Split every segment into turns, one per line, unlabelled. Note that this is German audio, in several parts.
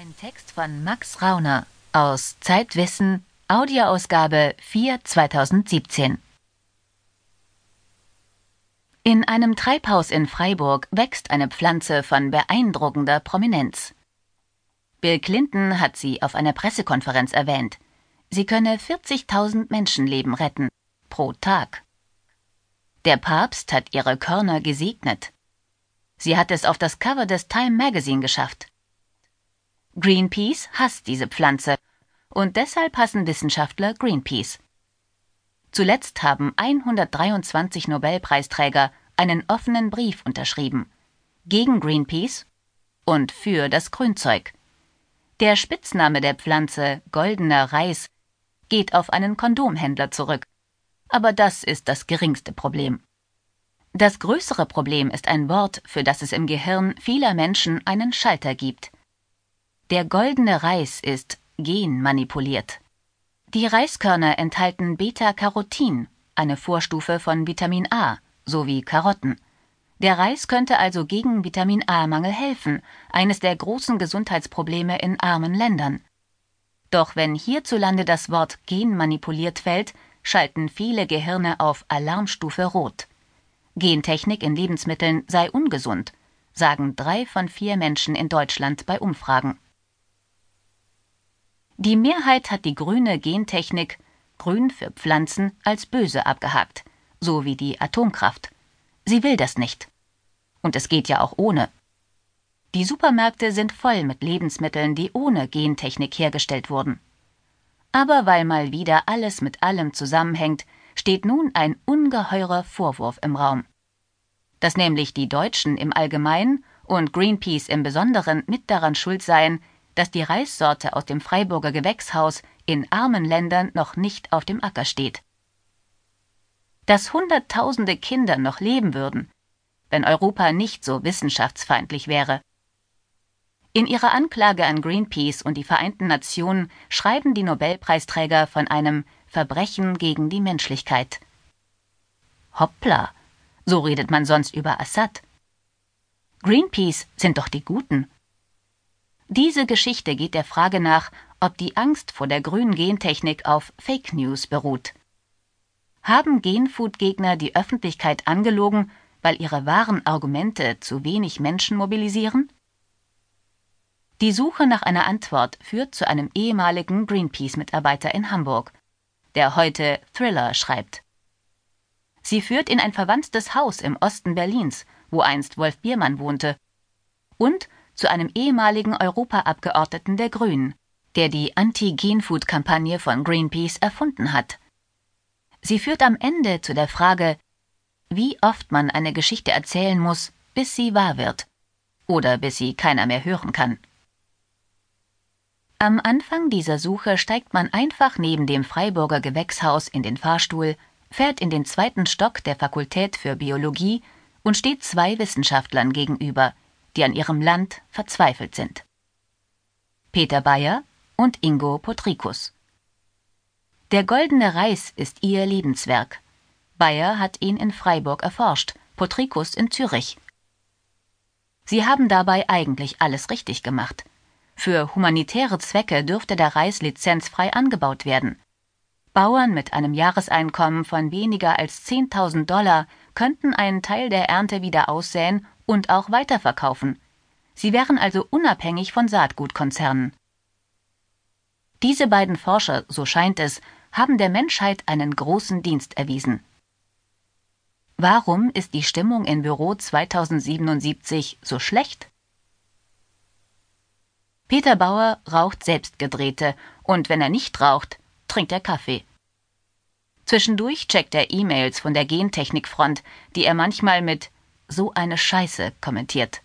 Ein Text von Max Rauner aus Zeitwissen, Audioausgabe 4 2017. In einem Treibhaus in Freiburg wächst eine Pflanze von beeindruckender Prominenz. Bill Clinton hat sie auf einer Pressekonferenz erwähnt. Sie könne 40.000 Menschenleben retten pro Tag. Der Papst hat ihre Körner gesegnet. Sie hat es auf das Cover des Time Magazine geschafft. Greenpeace hasst diese Pflanze und deshalb hassen Wissenschaftler Greenpeace. Zuletzt haben 123 Nobelpreisträger einen offenen Brief unterschrieben gegen Greenpeace und für das Grünzeug. Der Spitzname der Pflanze goldener Reis geht auf einen Kondomhändler zurück. Aber das ist das geringste Problem. Das größere Problem ist ein Wort, für das es im Gehirn vieler Menschen einen Schalter gibt. Der goldene Reis ist genmanipuliert. Die Reiskörner enthalten Beta-Carotin, eine Vorstufe von Vitamin A, sowie Karotten. Der Reis könnte also gegen Vitamin A-Mangel helfen, eines der großen Gesundheitsprobleme in armen Ländern. Doch wenn hierzulande das Wort genmanipuliert fällt, schalten viele Gehirne auf Alarmstufe Rot. Gentechnik in Lebensmitteln sei ungesund, sagen drei von vier Menschen in Deutschland bei Umfragen. Die Mehrheit hat die grüne Gentechnik, grün für Pflanzen, als böse abgehakt, so wie die Atomkraft. Sie will das nicht. Und es geht ja auch ohne. Die Supermärkte sind voll mit Lebensmitteln, die ohne Gentechnik hergestellt wurden. Aber weil mal wieder alles mit allem zusammenhängt, steht nun ein ungeheurer Vorwurf im Raum. Dass nämlich die Deutschen im Allgemeinen und Greenpeace im Besonderen mit daran schuld seien, dass die Reissorte aus dem Freiburger Gewächshaus in armen Ländern noch nicht auf dem Acker steht. Dass Hunderttausende Kinder noch leben würden, wenn Europa nicht so wissenschaftsfeindlich wäre. In ihrer Anklage an Greenpeace und die Vereinten Nationen schreiben die Nobelpreisträger von einem Verbrechen gegen die Menschlichkeit. Hoppla, so redet man sonst über Assad. Greenpeace sind doch die Guten. Diese Geschichte geht der Frage nach, ob die Angst vor der grünen Gentechnik auf Fake News beruht. Haben Genfood-Gegner die Öffentlichkeit angelogen, weil ihre wahren Argumente zu wenig Menschen mobilisieren? Die Suche nach einer Antwort führt zu einem ehemaligen Greenpeace-Mitarbeiter in Hamburg, der heute Thriller schreibt. Sie führt in ein verwandtes Haus im Osten Berlins, wo einst Wolf Biermann wohnte, und zu einem ehemaligen Europaabgeordneten der Grünen, der die Anti-Genfood-Kampagne von Greenpeace erfunden hat. Sie führt am Ende zu der Frage, wie oft man eine Geschichte erzählen muss, bis sie wahr wird oder bis sie keiner mehr hören kann. Am Anfang dieser Suche steigt man einfach neben dem Freiburger Gewächshaus in den Fahrstuhl, fährt in den zweiten Stock der Fakultät für Biologie und steht zwei Wissenschaftlern gegenüber, die an ihrem Land verzweifelt sind. Peter Bayer und Ingo Potrikus. Der goldene Reis ist ihr Lebenswerk. Bayer hat ihn in Freiburg erforscht, Potrikus in Zürich. Sie haben dabei eigentlich alles richtig gemacht. Für humanitäre Zwecke dürfte der Reis lizenzfrei angebaut werden. Bauern mit einem Jahreseinkommen von weniger als 10.000 Dollar könnten einen Teil der Ernte wieder aussäen und auch weiterverkaufen. Sie wären also unabhängig von Saatgutkonzernen. Diese beiden Forscher, so scheint es, haben der Menschheit einen großen Dienst erwiesen. Warum ist die Stimmung in Büro 2077 so schlecht? Peter Bauer raucht selbstgedrehte und wenn er nicht raucht, trinkt er Kaffee. Zwischendurch checkt er E-Mails von der Gentechnikfront, die er manchmal mit so eine Scheiße kommentiert.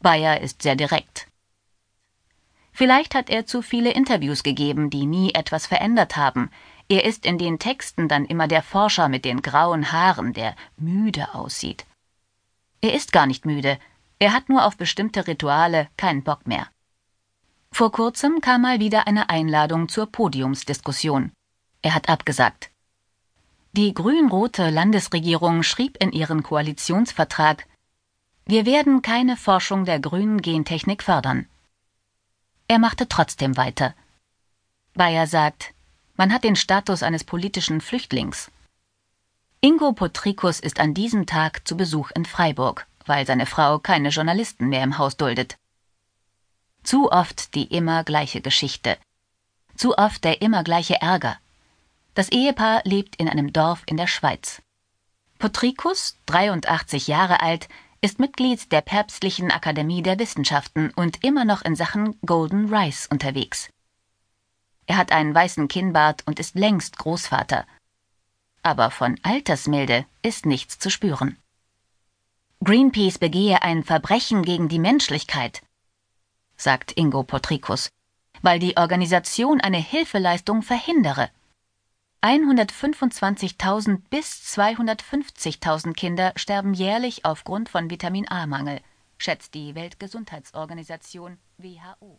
Bayer ist sehr direkt. Vielleicht hat er zu viele Interviews gegeben, die nie etwas verändert haben. Er ist in den Texten dann immer der Forscher mit den grauen Haaren, der müde aussieht. Er ist gar nicht müde, er hat nur auf bestimmte Rituale keinen Bock mehr. Vor kurzem kam mal wieder eine Einladung zur Podiumsdiskussion. Er hat abgesagt. Die grün-rote Landesregierung schrieb in ihren Koalitionsvertrag Wir werden keine Forschung der grünen Gentechnik fördern. Er machte trotzdem weiter. Bayer sagt, man hat den Status eines politischen Flüchtlings. Ingo Potrikus ist an diesem Tag zu Besuch in Freiburg, weil seine Frau keine Journalisten mehr im Haus duldet. Zu oft die immer gleiche Geschichte. Zu oft der immer gleiche Ärger. Das Ehepaar lebt in einem Dorf in der Schweiz. Potrikus, 83 Jahre alt, ist Mitglied der Päpstlichen Akademie der Wissenschaften und immer noch in Sachen Golden Rice unterwegs. Er hat einen weißen Kinnbart und ist längst Großvater. Aber von Altersmilde ist nichts zu spüren. Greenpeace begehe ein Verbrechen gegen die Menschlichkeit, sagt Ingo Potrikus, weil die Organisation eine Hilfeleistung verhindere. 125.000 bis 250.000 Kinder sterben jährlich aufgrund von Vitamin A-Mangel, schätzt die Weltgesundheitsorganisation WHO.